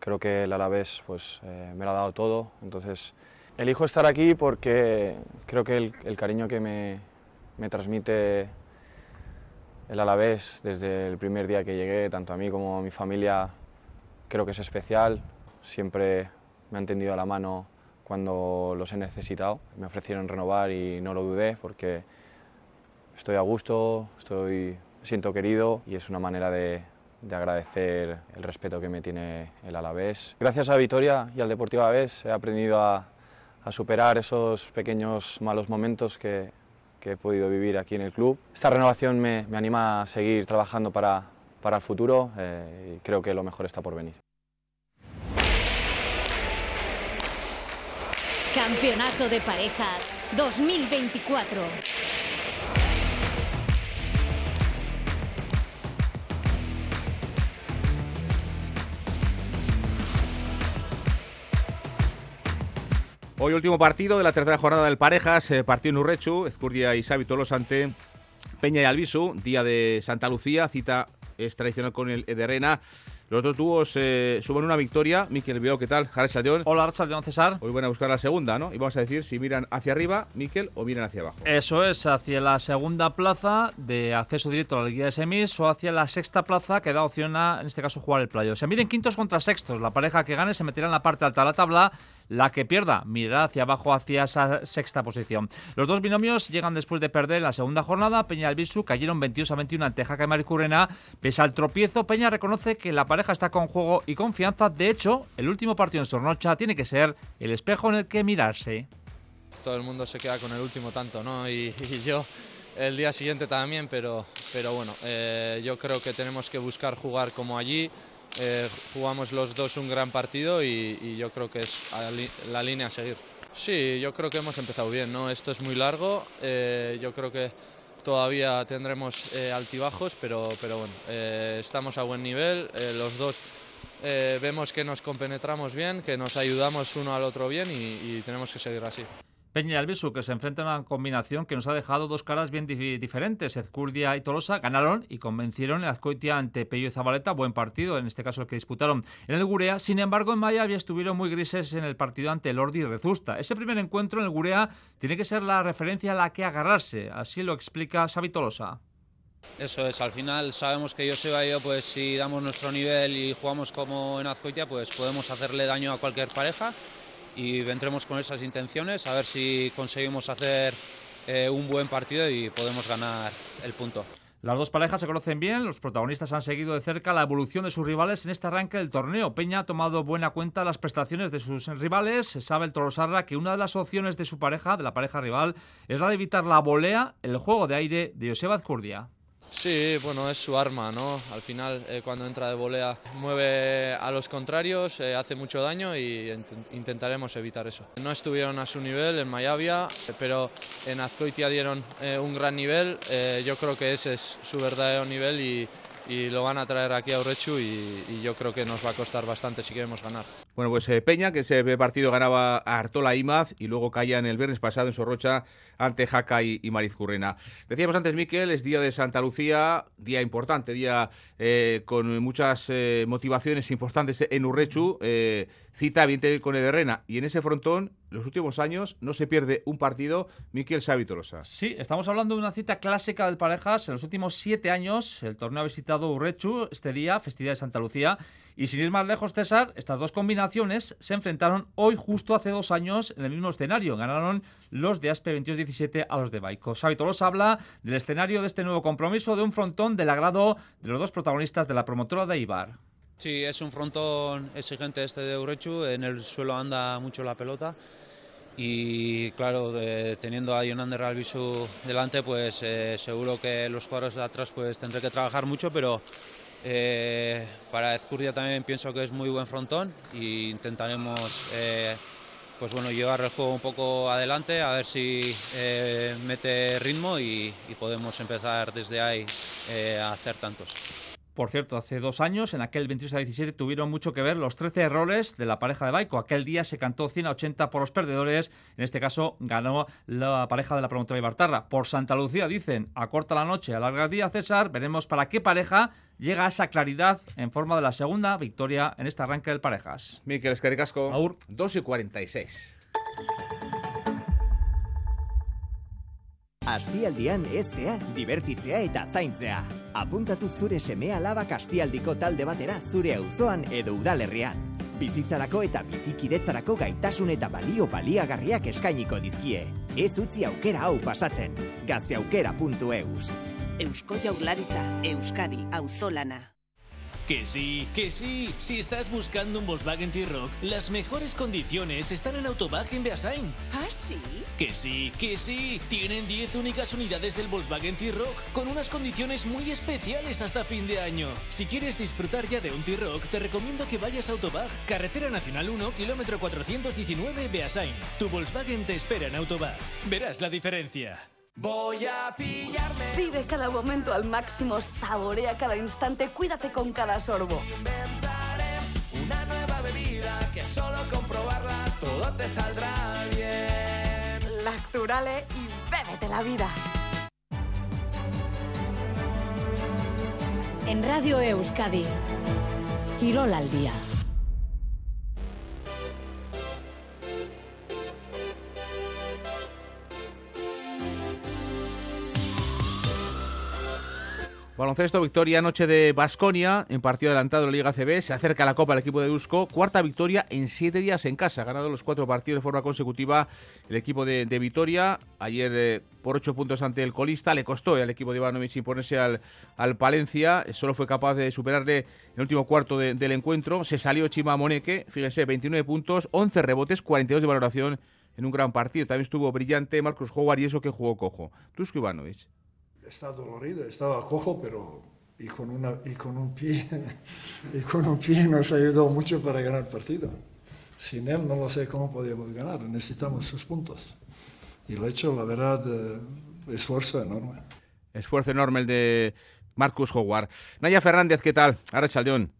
[SPEAKER 14] Creo que el Alavés pues, eh, me lo ha dado todo. Entonces, elijo estar aquí porque creo que el, el cariño que me, me transmite el Alavés desde el primer día que llegué, tanto a mí como a mi familia, creo que es especial. Siempre me han tendido la mano cuando los he necesitado. Me ofrecieron renovar y no lo dudé porque estoy a gusto, estoy, siento querido y es una manera de, de agradecer el respeto que me tiene el Alavés. Gracias a Vitoria y al Deportivo Alavés he aprendido a, superar esos pequeños malos momentos que, he podido vivir aquí en el club. Esta renovación me, me anima a seguir trabajando para, para el futuro eh, y creo que lo mejor está por venir.
[SPEAKER 1] Campeonato de Parejas 2024.
[SPEAKER 2] Hoy último partido de la tercera jornada del Parejas, eh, partido en Urrechu, Ezcurdia y Xavi ante Peña y Albisu, día de Santa Lucía, cita es tradicional con el Ederrena. Los dos dúos eh, suben una victoria. Miquel Veo, ¿qué tal? León.
[SPEAKER 15] Hola, León César.
[SPEAKER 2] Hoy van a buscar la segunda, ¿no? Y vamos a decir si miran hacia arriba, Miquel, o miran hacia abajo.
[SPEAKER 15] Eso es, hacia la segunda plaza de acceso directo a la Liga de Semis o hacia la sexta plaza que da opción a, en este caso, jugar el playo. Se miren quintos contra sextos. La pareja que gane se meterá en la parte alta de la tabla. La que pierda mirará hacia abajo, hacia esa sexta posición. Los dos binomios llegan después de perder la segunda jornada. Peña y Albisu cayeron 22 a 21 ante Jaca y Maricurrena. Pese al tropiezo, Peña reconoce que la pareja está con juego y confianza. De hecho, el último partido en Sornocha tiene que ser el espejo en el que mirarse.
[SPEAKER 16] Todo el mundo se queda con el último tanto, ¿no? Y, y yo el día siguiente también, pero, pero bueno, eh, yo creo que tenemos que buscar jugar como allí. Eh, jugamos los dos un gran partido y, yo creo que es la línea a seguir. Sí, yo creo que hemos empezado bien, ¿no? Esto es muy largo, eh, yo creo que todavía tendremos eh, altibajos, pero, pero bueno, estamos a buen nivel, los dos vemos que nos compenetramos bien, que nos ayudamos uno al otro bien y tenemos que seguir así.
[SPEAKER 15] Peña y Albisu, que se enfrentan a una combinación que nos ha dejado dos caras bien di diferentes. Ezcurdia y Tolosa ganaron y convencieron en Azcoitia ante Pello y Zabaleta. Buen partido, en este caso el que disputaron en el Gurea. Sin embargo, en Mayavia estuvieron muy grises en el partido ante Lordi y Rezusta. Ese primer encuentro en el Gurea tiene que ser la referencia a la que agarrarse. Así lo explica Xavi Tolosa.
[SPEAKER 17] Eso es, al final sabemos que Joseba y yo, pues si damos nuestro nivel y jugamos como en Azcoitia, pues podemos hacerle daño a cualquier pareja y vendremos con esas intenciones a ver si conseguimos hacer eh, un buen partido y podemos ganar el punto.
[SPEAKER 15] Las dos parejas se conocen bien, los protagonistas han seguido de cerca la evolución de sus rivales en este arranque del torneo. Peña ha tomado buena cuenta las prestaciones de sus rivales. Sabe el Torosarra que una de las opciones de su pareja, de la pareja rival, es la de evitar la volea, el juego de aire de Joseba Azcurdia.
[SPEAKER 16] Sí, bueno, es su arma, ¿no? Al final, eh, cuando entra de volea, mueve a los contrarios, eh, hace mucho daño y int intentaremos evitar eso. No estuvieron a su nivel en Mayavia, pero en Azcoitia dieron eh, un gran nivel. yo creo que ese es su verdadero nivel y, y lo van a traer aquí a Urechu y, yo creo que nos va a costar bastante si queremos ganar.
[SPEAKER 2] Bueno, pues eh, Peña, que ese partido ganaba a Artola Imaz y luego caía en el viernes pasado en Sorrocha ante Jaca y, y Marizcurrena. Decíamos antes, Miquel, es día de Santa Lucía, día importante, día eh, con muchas eh, motivaciones importantes en Urrechu, cita evidente con Ederrena y en ese frontón los últimos años no se pierde un partido Miquel Savitolosa.
[SPEAKER 15] Sí, estamos hablando de una cita clásica del Parejas. En los últimos siete años el torneo ha visitado Urrechu este día, festividad de Santa Lucía. Y sin ir más lejos, César, estas dos combinaciones se enfrentaron hoy justo hace dos años en el mismo escenario. Ganaron los de Aspe 22-17 a los de Baico. Savitolos habla del escenario de este nuevo compromiso, de un frontón del agrado de los dos protagonistas de la promotora de Ibar.
[SPEAKER 17] Sí, es un frontón exigente este de Urechu, en el suelo anda mucho la pelota y claro, teniendo a Yonander Albisu delante, pues eh, seguro que los cuadros de atrás pues tendré que trabajar mucho, pero eh, para Ezcurdia también pienso que es muy buen frontón e intentaremos eh, pues bueno, llevar el juego un poco adelante, a ver si mete ritmo y, y, podemos empezar desde ahí a hacer tantos.
[SPEAKER 15] Por cierto, hace dos años, en aquel 26 a 17, tuvieron mucho que ver los 13 errores de la pareja de Baico. Aquel día se cantó 100 a 80 por los perdedores. En este caso, ganó la pareja de la promotora Ibartarra. Por Santa Lucía, dicen, acorta la noche, alarga el día, César. Veremos para qué pareja llega a esa claridad en forma de la segunda victoria en este arranque del Parejas.
[SPEAKER 2] Miquel Escaricasco, Aur. 2 y 46.
[SPEAKER 3] Astialdian eztea, divertitzea eta zaintzea. Apuntatu zure semea alabak astialdiko talde batera zure auzoan edo udalerrian. Bizitzarako eta bizikidetzarako gaitasun eta balio baliagarriak eskainiko dizkie. Ez utzi aukera hau pasatzen. Gazteaukera.eus
[SPEAKER 5] Eusko Jaurlaritza, Euskadi, Auzolana.
[SPEAKER 6] Que sí, que sí. Si estás buscando un Volkswagen T-Rock, las mejores condiciones están en Autobag en Beasain.
[SPEAKER 5] ¿Ah, sí?
[SPEAKER 6] Que sí, que sí. Tienen 10 únicas unidades del Volkswagen T-Rock con unas condiciones muy especiales hasta fin de año. Si quieres disfrutar ya de un T-Rock, te recomiendo que vayas a Autobag, Carretera Nacional 1, kilómetro 419, Beasain. Tu Volkswagen te espera en Autobag. Verás la diferencia.
[SPEAKER 18] Voy a pillarme.
[SPEAKER 19] Vive cada momento al máximo, saborea cada instante, cuídate con cada sorbo.
[SPEAKER 18] Inventaré una nueva bebida que solo comprobarla todo te saldrá bien.
[SPEAKER 19] Lacturale y bébete la vida.
[SPEAKER 1] En Radio Euskadi, Quirol al día.
[SPEAKER 2] Baloncesto, victoria anoche de Basconia en partido adelantado de la Liga CB. Se acerca la Copa el equipo de Eusko. Cuarta victoria en siete días en casa. Ha ganado los cuatro partidos de forma consecutiva el equipo de, Vitoria. Ayer eh, por ocho puntos ante el colista. Le costó al equipo de Ivanovic imponerse al, al Palencia. Solo fue capaz de superarle en el último cuarto del encuentro. Se salió Chima Moneque. Fíjense, 29 puntos, 11 rebotes, 42 de valoración en un gran partido. También estuvo brillante Marcos Howard y eso que jugó cojo. Tusko Ivanovic
[SPEAKER 20] está dolorido, estaba cojo, pero y con, una, y con un pie y con un pie nos ayudó mucho para ganar el partido. Sin él no lo sé cómo podíamos ganar, necesitamos sus puntos. Y lo he hecho, la verdad, eh, esfuerzo enorme.
[SPEAKER 2] Esfuerzo enorme el de Marcus Howard. Naya Fernández, ¿qué tal? Ahora Chaldeón.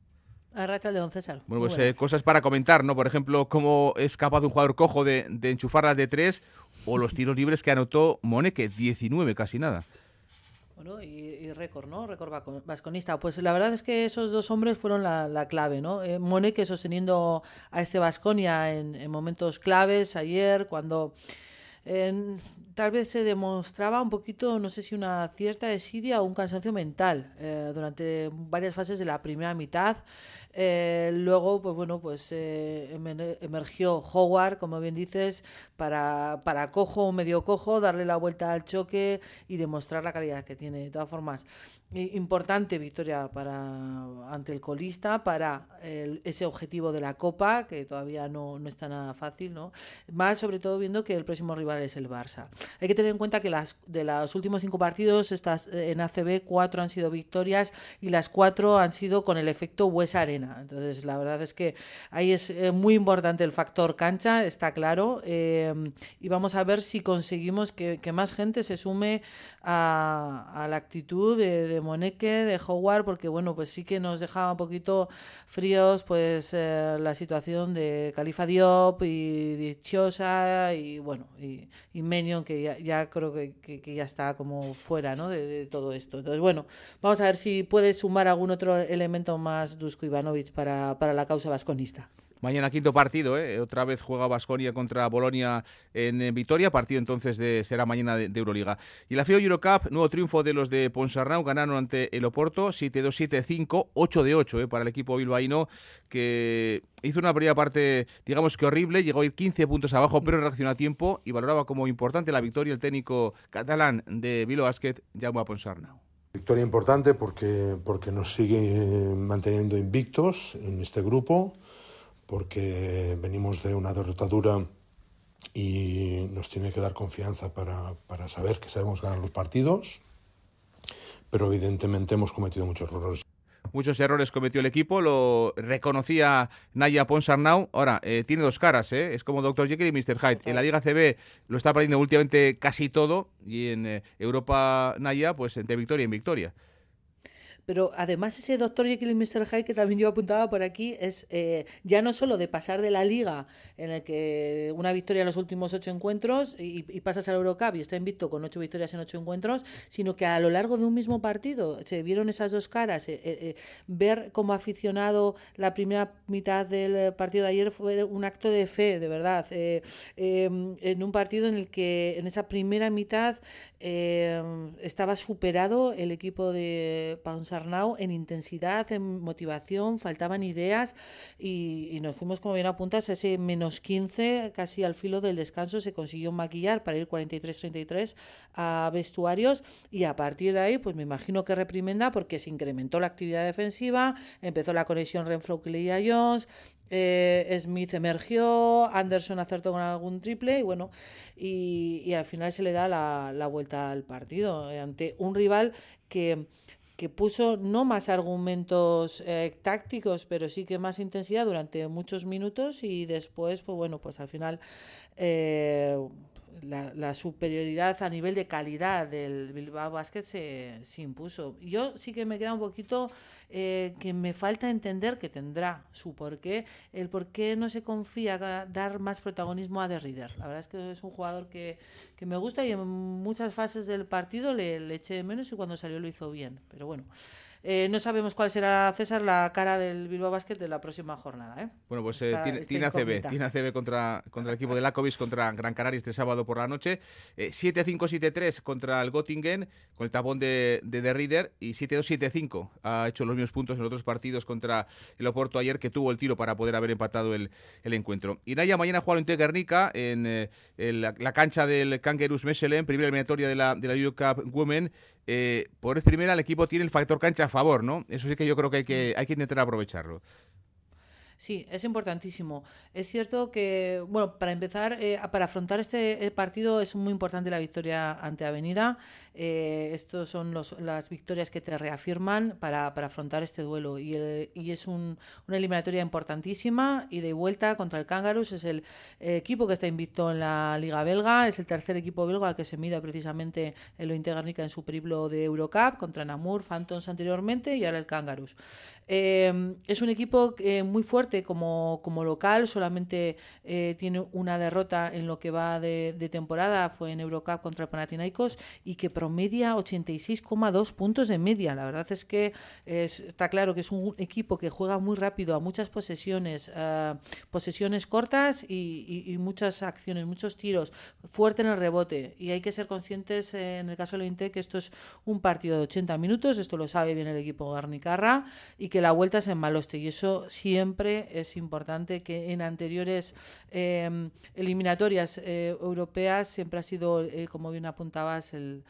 [SPEAKER 21] Arrachaldeón, César.
[SPEAKER 2] Bueno, pues eh, cosas para comentar, ¿no? Por ejemplo, cómo es capaz un jugador cojo de, de enchufarlas de tres o los tiros libres que anotó Moneque, 19, casi nada
[SPEAKER 21] y, récord, ¿no? Récord vasconista. Pues la verdad es que esos dos hombres fueron la, clave, ¿no? Eh, sosteniendo a este Vasconia en, momentos claves ayer, cuando tal vez se demostraba un poquito, no sé si una cierta desidia o un cansancio mental eh, durante varias fases de la primera mitad. Eh, luego, pues bueno, pues eh, emergió Howard, como bien dices, para, para cojo o medio cojo, darle la vuelta al choque y demostrar la calidad que tiene. De todas formas, importante victoria para ante el colista, para ese objetivo de la Copa, que todavía no, no está nada fácil, ¿no? Más sobre todo viendo que el próximo rival es el Barça. Hay que tener en cuenta que las de los últimos cinco partidos estas, en ACB, cuatro han sido victorias y las cuatro han sido con el efecto West Arena entonces, la verdad es que ahí es eh, muy importante el factor cancha, está claro. Eh, y vamos a ver si conseguimos que, más gente se sume a, la actitud de, de, Moneque, de Howard, porque bueno, pues sí que nos dejaba un poquito fríos pues eh, la situación de Califa Diop y Dichosa y bueno, y, y que ya, creo que, ya está como fuera ¿no? de, todo esto. Entonces, bueno, vamos a ver si puede sumar algún otro elemento más Dusko Ivano para, para la causa vasconista.
[SPEAKER 2] Mañana quinto partido, ¿eh? otra vez juega Basconia contra Bolonia en, Vitoria, partido entonces de, será mañana de, Euroliga. Y la FIO Eurocup, nuevo triunfo de los de Ponsarnau, ganaron ante el Oporto 7-2, 7-5, 8 de 8 ¿eh? para el equipo bilbaíno, que hizo una primera parte, digamos que horrible, llegó a ir 15 puntos abajo, pero reaccionó a tiempo y valoraba como importante la victoria el técnico catalán de Bilbao Basket, Jaume Ponsarnau.
[SPEAKER 22] Victoria importante porque, porque nos sigue manteniendo invictos en este grupo, porque venimos de una derrotadura y nos tiene que dar confianza para, para saber que sabemos ganar los partidos, pero evidentemente hemos cometido muchos errores.
[SPEAKER 2] Muchos errores cometió el equipo, lo reconocía Naya Ponsarnau. Ahora, eh, tiene dos caras, ¿eh? es como Dr. Jekyll y Mr. Hyde. En la Liga CB lo está perdiendo últimamente casi todo y en eh, Europa Naya, pues de victoria en victoria.
[SPEAKER 21] Pero además ese Doctor Jekyll y Mr. Hyde que también yo apuntaba por aquí es eh, ya no solo de pasar de la liga en el que una victoria en los últimos ocho encuentros y, y pasas al Eurocup y está invicto con ocho victorias en ocho encuentros, sino que a lo largo de un mismo partido se vieron esas dos caras. Eh, eh, ver como aficionado la primera mitad del partido de ayer fue un acto de fe, de verdad. Em, en un partido en el que en esa primera mitad estaba superado el equipo de Pons Arnau en intensidad, en motivación, faltaban ideas y, nos fuimos como bien apuntas a ese menos 15, casi al filo del descanso se consiguió maquillar para ir 43-33 a vestuarios y a partir de ahí pues me imagino que reprimenda porque se incrementó la actividad defensiva, empezó la conexión renfro a Jones, eh, Smith emergió, Anderson acertó con algún triple y bueno, y, al final se le da la, vuelta al partido eh, ante un rival que que puso no más argumentos eh, tácticos, pero sí que más intensidad durante muchos minutos y después, pues bueno, pues al final eh, la, superioridad a nivel de calidad del Bilbao Basket se, se impuso. Yo sí que me queda un poquito eh, que me falta entender que tendrá su porqué, el por qué no se confía dar más protagonismo a The Reader. La verdad es que es un jugador que, que me gusta y en muchas fases del partido le, le eché de menos y cuando salió lo hizo bien. Pero bueno. Eh, no sabemos cuál será, César, la cara del Bilbao Basket de la próxima jornada. ¿eh?
[SPEAKER 2] Bueno, pues eh, tiene, ACB, tiene ACB contra, contra el equipo de Lakovic, contra Gran Canaria este sábado por la noche. 7-5-7-3 contra el Göttingen, con el tapón de, de The Reader, y 7-2-7-5. Ha hecho los mismos puntos en otros partidos contra el Oporto ayer, que tuvo el tiro para poder haber empatado el, el encuentro. Y Naya mañana juega en Guernica, en, la, cancha del Kangerus Mechelen, primera eliminatoria de la, de la Euro Cup Women. Eh, por vez primera el equipo tiene el factor cancha a favor, ¿no? Eso sí que yo creo que hay que, hay que intentar aprovecharlo.
[SPEAKER 21] Sí, es importantísimo. Es cierto que, bueno, para empezar, eh, para afrontar este eh, partido es muy importante la victoria ante Avenida. Eh, estos son los, las victorias que te reafirman para, afrontar este duelo. Y, y es un, una eliminatoria importantísima y de vuelta contra el Kangaroos. Es el equipo que está invicto en la Liga Belga. Es el tercer equipo belga al que se mide precisamente el Integrnica en su periplo de Eurocup contra Namur, Phantoms anteriormente y ahora el Kangaroos. es un equipo muy fuerte como, como local, solamente eh, tiene una derrota en lo que va de, temporada, fue en Eurocup contra Panathinaikos y que promedia 86,2 puntos de media. La verdad es que está claro que es un equipo que juega muy rápido a muchas posesiones, eh, posesiones cortas y, muchas acciones, muchos tiros, fuerte en el rebote. Y hay que ser conscientes eh, en el caso de la que esto es un partido de 80 minutos, esto lo sabe bien el equipo Garnicarra, y que la vuelta es en Maloste. Y eso siempre es importante que en anteriores em, eliminatorias eh, europeas siempre ha sido, eh, como bien apuntabas, el,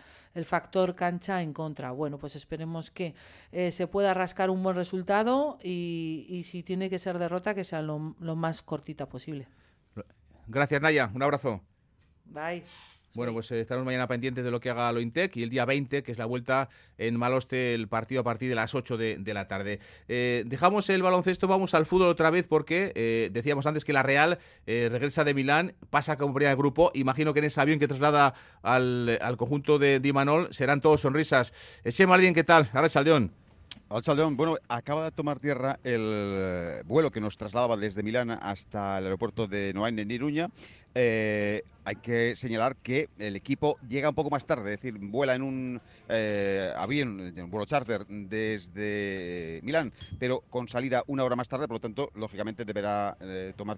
[SPEAKER 21] factor cancha en contra. Bueno, pues esperemos que eh, se pueda rascar un buen resultado y, si tiene que ser derrota, que sea lo, lo más cortita posible.
[SPEAKER 2] Gracias, Naya. Un abrazo.
[SPEAKER 21] Bye.
[SPEAKER 2] Bueno, pues eh, estaremos mañana pendientes de lo que haga Lointec y el día 20, que es la vuelta en Maloste, el partido a partir de las 8 de, la tarde. Eh, dejamos el baloncesto, vamos al fútbol otra vez porque eh, decíamos antes que la Real regresa de Milán, pasa como primera de grupo. Imagino que en ese avión que traslada al, conjunto de Dimanol serán todos sonrisas. Chema alguien ¿qué tal? Ahora Chaldeón.
[SPEAKER 23] Alchaldeón, bueno, acaba de tomar tierra el vuelo que nos trasladaba desde Milán hasta el aeropuerto de Noain en Iruña. Eh, hay que señalar que el equipo llega un poco más tarde, es decir, vuela en un eh, avión, en un vuelo charter desde Milán, pero con salida una hora más tarde, por lo tanto, lógicamente deberá eh, tomar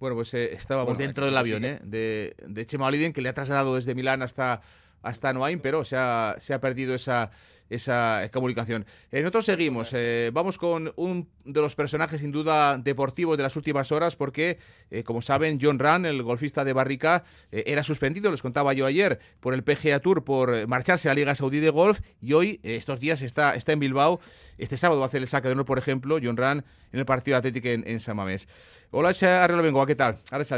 [SPEAKER 2] bueno, pues estábamos dentro del avión de, de Chema Olivien, que le ha trasladado desde Milán hasta, hasta Noain, pero se ha, se ha perdido esa, esa comunicación. Eh, nosotros seguimos, eh, vamos con un de los personajes sin duda deportivos de las últimas horas porque, eh, como saben, John Run, el golfista de Barrica, era suspendido, les contaba yo ayer, por el PGA Tour por marcharse a la Liga Saudí de Golf y hoy, estos días, está, está en Bilbao. Este sábado va a hacer el saque de honor, por ejemplo, John Run en el partido atlético en, en Samamés. Hola, Bengoa, ¿qué tal?
[SPEAKER 24] Arracha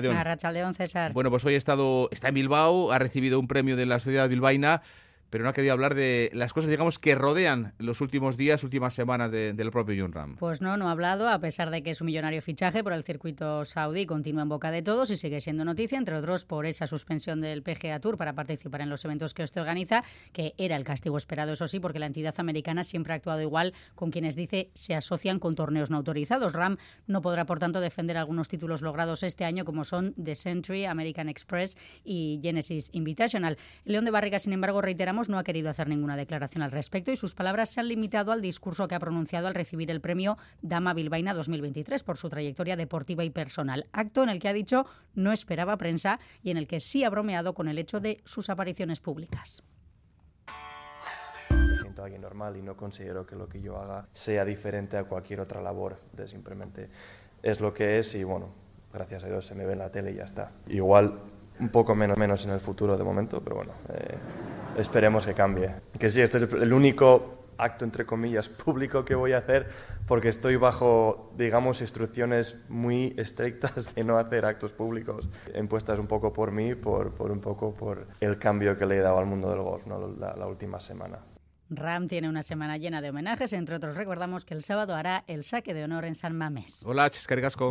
[SPEAKER 24] León, César.
[SPEAKER 2] Bueno, pues hoy ha estado, está en Bilbao, ha recibido un premio de la sociedad bilbaína pero no ha querido hablar de las cosas, digamos, que rodean los últimos días, últimas semanas del propio John Ram.
[SPEAKER 24] Pues no, no ha hablado, a pesar de que es un millonario fichaje por el circuito saudí, continúa en boca de todos y sigue siendo noticia, entre otros por esa suspensión del PGA Tour para participar en los eventos que usted organiza, que era el castigo esperado, eso sí, porque la entidad americana siempre ha actuado igual con quienes dice se asocian con torneos no autorizados. Ram no podrá, por tanto, defender algunos títulos logrados este año, como son The Century, American Express y Genesis Invitational. León de Barriga, sin embargo, reiteramos no ha querido hacer ninguna declaración al respecto y sus palabras se han limitado al discurso que ha pronunciado al recibir el premio Dama Bilbaína 2023 por su trayectoria deportiva y personal. Acto en el que ha dicho no esperaba prensa y en el que sí ha bromeado con el hecho de sus apariciones públicas
[SPEAKER 25] alguien normal y no considero que lo que yo haga sea diferente a cualquier otra labor. De simplemente es lo que es y bueno, gracias a Dios se me ve en la tele y ya está. Igual un poco menos, menos en el futuro de momento, pero bueno, eh, esperemos que cambie. Que sí, este es el único acto, entre comillas, público que voy a hacer porque estoy bajo, digamos, instrucciones muy estrictas de no hacer actos públicos, impuestas un poco por mí, por, por un poco por el cambio que le he dado al mundo del golf ¿no? la, la última semana.
[SPEAKER 24] Ram tiene una semana llena de homenajes, entre otros recordamos que el sábado hará el saque de honor en San Mamés.
[SPEAKER 2] Hola, Chescargasco.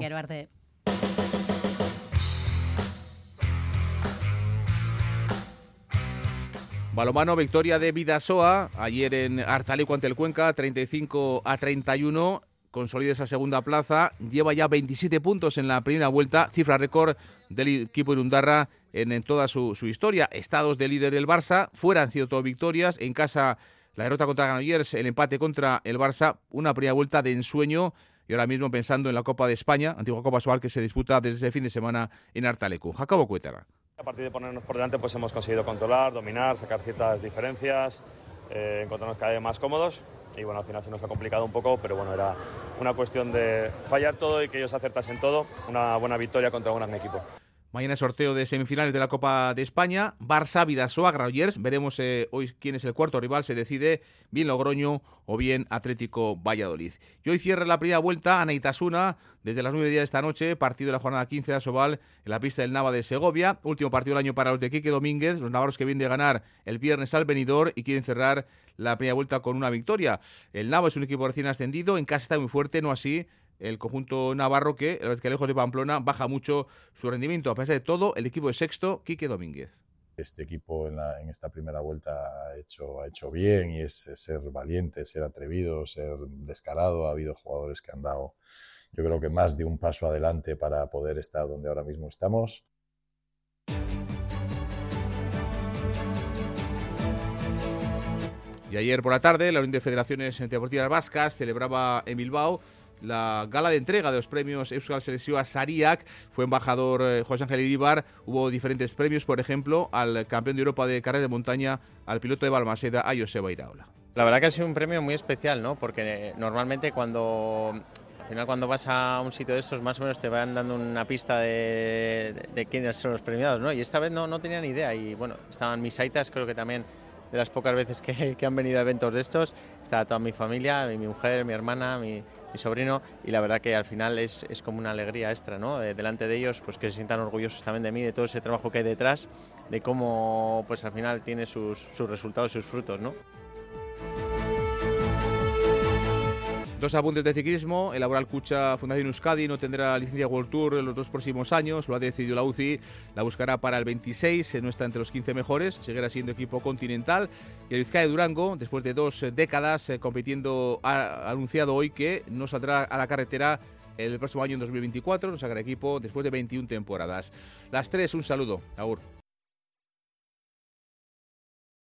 [SPEAKER 2] Balomano, victoria de Vidasoa ayer en Arzaleco ante el Cuenca, 35 a 31. Consolida esa segunda plaza, lleva ya 27 puntos en la primera vuelta, cifra récord del equipo Irundarra en, en toda su, historia. Estados de líder del Barça, fuera han sido todo victorias, en casa la derrota contra Granollers, el empate contra el Barça, una primera vuelta de ensueño y ahora mismo pensando en la Copa de España, antigua Copa Sual que se disputa desde ese fin de semana en Artalecu. Jacobo Cuétara.
[SPEAKER 26] A partir de ponernos por delante, pues hemos conseguido controlar, dominar, sacar ciertas diferencias, eh, encontrarnos cada vez más cómodos. Y bueno, al final se nos ha complicado un poco, pero bueno, era una cuestión de fallar todo y que ellos acertasen todo. Una buena victoria contra un gran equipo.
[SPEAKER 2] Mañana sorteo de semifinales de la Copa de España. Barça, Vidasoa, Granollers. Veremos eh, hoy quién es el cuarto rival. Se decide bien Logroño o bien Atlético Valladolid. Y hoy cierra la primera vuelta a Neitasuna desde las 9 de esta noche. Partido de la jornada 15 de Asobal en la pista del Nava de Segovia. Último partido del año para los de Quique Domínguez. Los navarros que vienen de ganar el viernes al venidor y quieren cerrar la primera vuelta con una victoria. El Nava es un equipo recién ascendido. En casa está muy fuerte, no así el conjunto navarro que, la vez que lejos de Pamplona, baja mucho su rendimiento. A pesar de todo, el equipo de sexto, Quique Domínguez.
[SPEAKER 27] Este equipo en, esta primera vuelta ha hecho, ha hecho bien y es, ser valiente, ser atrevido, ser descarado. Ha habido jugadores que han dado, yo creo que más de un paso adelante para poder estar donde ahora mismo estamos.
[SPEAKER 2] Y ayer por la tarde, la Unión de Federaciones Deportivas Vascas celebraba en Bilbao la gala de entrega de los premios Euskal a Sariak. Fue embajador eh, José Ángel Iribar. Hubo diferentes premios, por ejemplo, al campeón de Europa de carrera de montaña, al piloto de Balmaseda, a Joseba Iraola.
[SPEAKER 28] La verdad que ha sido un premio muy especial, ¿no? Porque normalmente cuando al final cuando vas a un sitio de estos más o menos te van dando una pista de, quiénes son los premiados, ¿no? Y esta vez no, no tenía ni idea y bueno, estaban mis aitas, creo que también de las pocas veces que, que han venido a eventos de estos, estaba toda mi familia, mi, mi mujer, mi hermana, mi, mi sobrino, y la verdad que al final es, es como una alegría extra, ¿no? Eh, delante de ellos, pues que se sientan orgullosos también de mí, de todo ese trabajo que hay detrás, de cómo pues al final tiene sus, sus resultados, sus frutos, ¿no?
[SPEAKER 2] Dos apuntes de ciclismo. El Laboral Cucha Fundación Euskadi no tendrá licencia World Tour en los dos próximos años. Lo ha decidido la UCI. La buscará para el 26. No está entre los 15 mejores. Seguirá siendo equipo continental. Y el Vizcaya Durango, después de dos décadas eh, compitiendo, ha anunciado hoy que no saldrá a la carretera el próximo año en 2024. No sacará equipo después de 21 temporadas. Las tres, un saludo. Aur.